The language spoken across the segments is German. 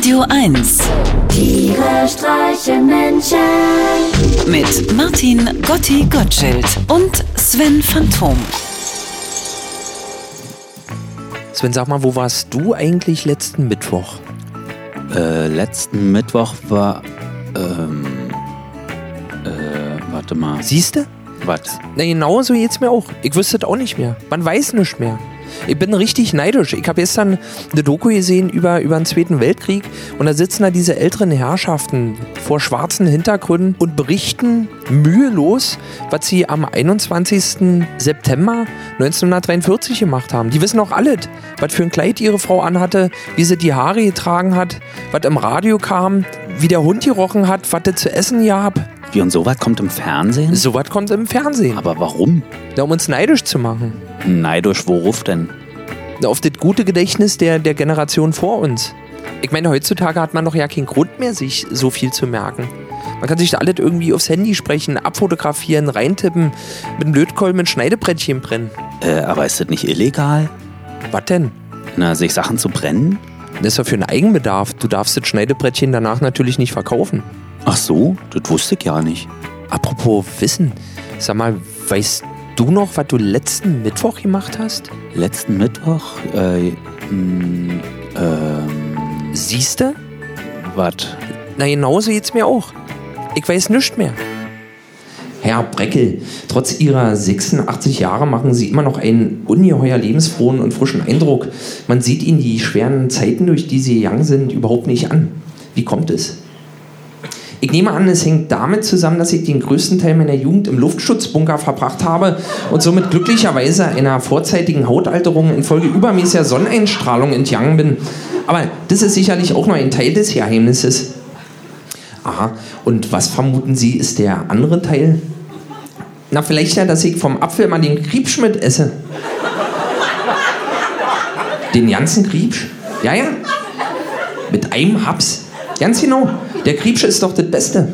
Radio 1 Tiere streichen Menschen. mit Martin Gotti Gottschild und Sven Phantom. Sven, sag mal, wo warst du eigentlich letzten Mittwoch? Äh, letzten Mittwoch war. Ähm. Äh, warte mal. Siehste? Was? Na genau so geht's mir auch. Ich wüsste es auch nicht mehr. Man weiß nicht mehr. Ich bin richtig neidisch. Ich habe gestern eine Doku gesehen über, über den Zweiten Weltkrieg und da sitzen da diese älteren Herrschaften vor schwarzen Hintergründen und berichten mühelos, was sie am 21. September 1943 gemacht haben. Die wissen auch alles, was für ein Kleid ihre Frau anhatte, wie sie die Haare getragen hat, was im Radio kam, wie der Hund gerochen hat, was es zu essen gab. Wie und sowas kommt im Fernsehen? So was kommt im Fernsehen. Aber warum? Ja, um uns neidisch zu machen. Neidisch, worauf denn? Auf das gute Gedächtnis der, der Generation vor uns. Ich meine, heutzutage hat man doch ja keinen Grund mehr, sich so viel zu merken. Man kann sich da alles irgendwie aufs Handy sprechen, abfotografieren, reintippen, mit einem Lötkolben mit Schneidebrettchen brennen. Äh, aber ist das nicht illegal? Was denn? Na, sich Sachen zu brennen? Das ist doch für einen Eigenbedarf. Du darfst das Schneidebrettchen danach natürlich nicht verkaufen. Ach so, das wusste ich ja nicht. Apropos Wissen, sag mal, weißt du noch, was du letzten Mittwoch gemacht hast? Letzten Mittwoch, äh, mh, ähm, Siehste? was? Na, genauso geht's mir auch. Ich weiß nichts mehr. Herr Breckel, trotz Ihrer 86 Jahre machen Sie immer noch einen ungeheuer lebensfrohen und frischen Eindruck. Man sieht Ihnen die schweren Zeiten, durch die Sie gegangen sind, überhaupt nicht an. Wie kommt es? Ich nehme an, es hängt damit zusammen, dass ich den größten Teil meiner Jugend im Luftschutzbunker verbracht habe und somit glücklicherweise einer vorzeitigen Hautalterung infolge übermäßiger Sonneneinstrahlung entgangen bin. Aber das ist sicherlich auch nur ein Teil des Geheimnisses. Aha, und was vermuten Sie, ist der andere Teil? Na, vielleicht ja, dass ich vom Apfel mal den Kriebsch mit esse. Den ganzen Kriebsch? Ja, ja. Mit einem Haps. Ganz genau. Der Kriebsch ist doch das Beste.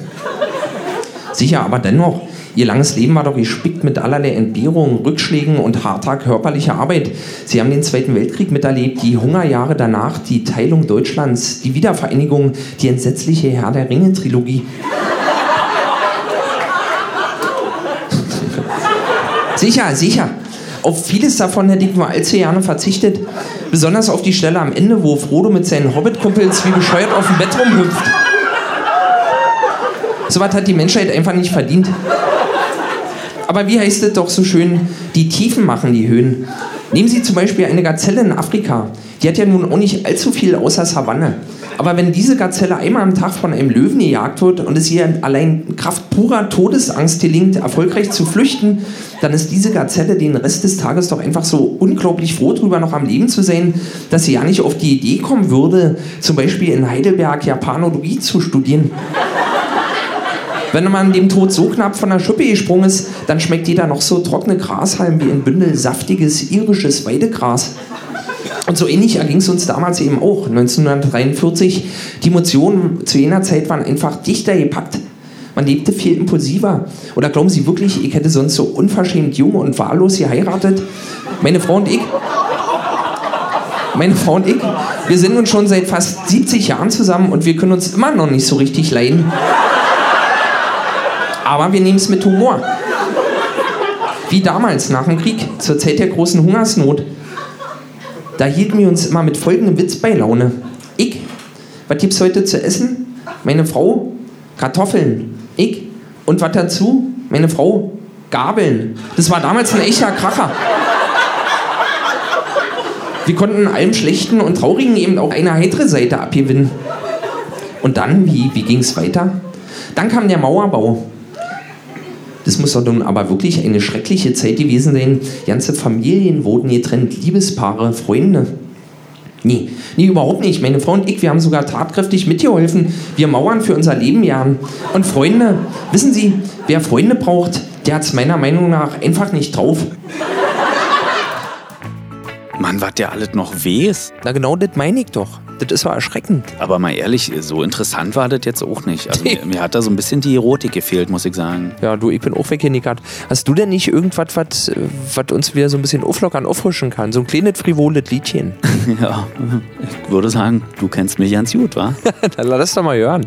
Sicher, aber dennoch. Ihr langes Leben war doch gespickt mit allerlei Entbehrungen, Rückschlägen und harter körperlicher Arbeit. Sie haben den Zweiten Weltkrieg miterlebt, die Hungerjahre danach, die Teilung Deutschlands, die Wiedervereinigung, die entsetzliche Herr der Ringe-Trilogie. sicher, sicher. Auf vieles davon hätte ich nur allzu gerne verzichtet. Besonders auf die Stelle am Ende, wo Frodo mit seinen Hobbit-Kumpels wie bescheuert auf dem Bett rumhüpft. So was hat die Menschheit einfach nicht verdient. Aber wie heißt es doch so schön, die Tiefen machen die Höhen. Nehmen Sie zum Beispiel eine Gazelle in Afrika. Die hat ja nun auch nicht allzu viel außer Savanne. Aber wenn diese Gazelle einmal am Tag von einem Löwen gejagt wird und es ihr allein Kraft purer Todesangst gelingt, erfolgreich zu flüchten, dann ist diese Gazelle den Rest des Tages doch einfach so unglaublich froh drüber, noch am Leben zu sein, dass sie ja nicht auf die Idee kommen würde, zum Beispiel in Heidelberg Japanologie zu studieren. Wenn man dem Tod so knapp von der Schippe gesprungen ist, dann schmeckt jeder noch so trockene Grashalm wie ein Bündel saftiges irisches Weidegras. Und so ähnlich erging es uns damals eben auch, 1943. Die Emotionen zu jener Zeit waren einfach dichter gepackt. Man lebte viel impulsiver. Oder glauben Sie wirklich, ich hätte sonst so unverschämt jung und wahllos geheiratet? Meine Frau und ich, meine Frau und ich, wir sind nun schon seit fast 70 Jahren zusammen und wir können uns immer noch nicht so richtig leiden. Aber wir nehmen es mit Humor. Wie damals nach dem Krieg, zur Zeit der großen Hungersnot. Da hielten wir uns immer mit folgendem Witz bei Laune. Ich, was gibt's heute zu essen? Meine Frau, Kartoffeln. Ich, und was dazu? Meine Frau, Gabeln. Das war damals ein echter Kracher. Wir konnten allem Schlechten und Traurigen eben auch eine heitere Seite abgewinnen. Und dann, wie, wie ging es weiter? Dann kam der Mauerbau. Das muss doch nun aber wirklich eine schreckliche Zeit gewesen sein. Ganze Familien wurden getrennt, Liebespaare, Freunde. Nee, nee, überhaupt nicht. Meine Frau und ich, wir haben sogar tatkräftig mitgeholfen. Wir mauern für unser Leben jahren. Und Freunde, wissen Sie, wer Freunde braucht, der hat es meiner Meinung nach einfach nicht drauf. Mann, was der alles noch weiß. Na genau, das meine ich doch. Das ist so erschreckend. Aber mal ehrlich, so interessant war das jetzt auch nicht. Also mir, mir hat da so ein bisschen die Erotik gefehlt, muss ich sagen. Ja, du, ich bin auch weggenickert. Hast du denn nicht irgendwas, was uns wieder so ein bisschen auflockern, auffrischen kann? So ein kleines frivoles Liedchen. Ja, ich würde sagen, du kennst mich ganz gut, wa? Dann lass das doch mal hören.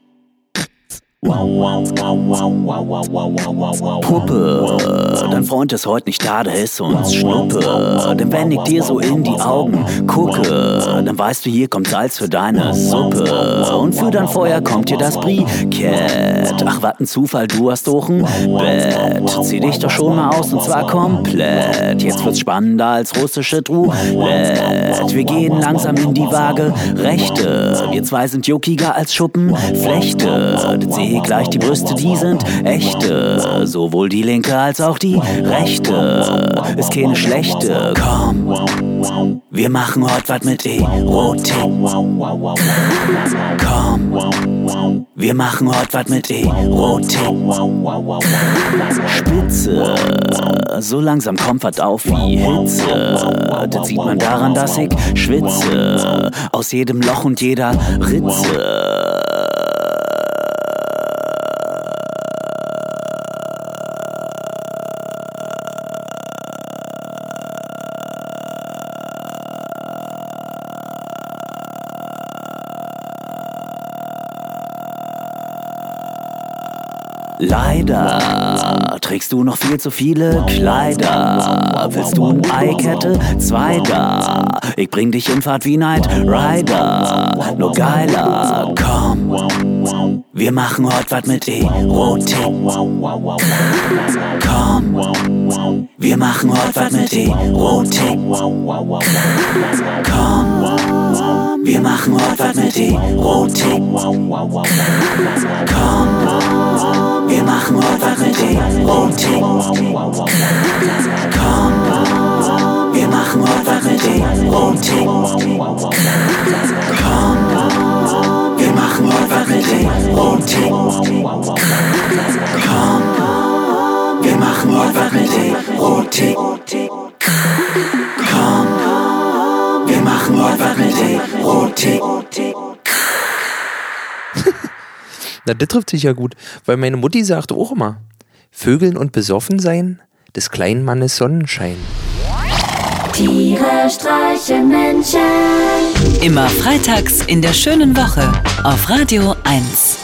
Puppe, dein Freund ist heute nicht da, der ist uns Schnuppe. Denn wenn ich dir so in die Augen gucke, dann weißt du, hier kommt Salz für deine Suppe. Und für dein Feuer kommt dir das Brikett. Ach, was ein Zufall, du hast doch ein Bett. Zieh dich doch schon mal aus und zwar komplett. Jetzt wird's spannender als russische Roulette. Wir gehen langsam in die Waage Rechte. Wir zwei sind juckiger als Schuppenflechte. Das ich gleich die Brüste, die sind echte. Sowohl die linke als auch die rechte. Ist keine schlechte. Komm, wir machen heute was mit Erotik. Komm, wir machen heute was mit Erotik. Spitze, so langsam kommt was auf wie Hitze. Das sieht man daran, dass ich schwitze. Aus jedem Loch und jeder Ritze. Leider trägst du noch viel zu viele Kleider. Willst du ein Eikette? Zwei da. Ich bring dich in Fahrt wie Night Rider. Nur geiler, komm. Wir machen heute was mit Erotik. Komm. Wir machen heute was mit Erotik. Komm. Wir machen heute was mit Erotik. Komm. Wir machen was mit Erotik. Komm. Wir machen was mit Erotik. Komm. Wir machen was mit Erotik. Komm. Wir machen was mit Erotik. Komm. Wir machen was mit Erotik. Na, das trifft sich ja gut, weil meine Mutti sagte auch immer, Vögeln und besoffen sein, des kleinen Mannes Sonnenschein. Tiere streichen Menschen. Immer freitags in der schönen Woche auf Radio 1.